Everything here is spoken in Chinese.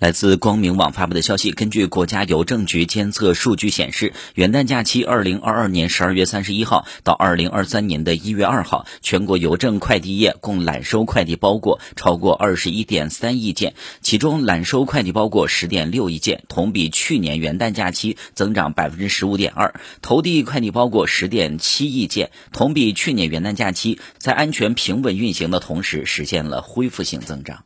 来自光明网发布的消息根据国家邮政局监测数据显示元旦假期二零二二年十二月三十一号到二零二三年的一月二号全国邮政快递业共揽收快递包裹超过二十一点三亿件其中揽收快递包裹十点六亿件同比去年元旦假期增长百分之十五点二投递快递包裹十点七亿件同比去年元旦假期在安全平稳运行的同时实现了恢复性增长。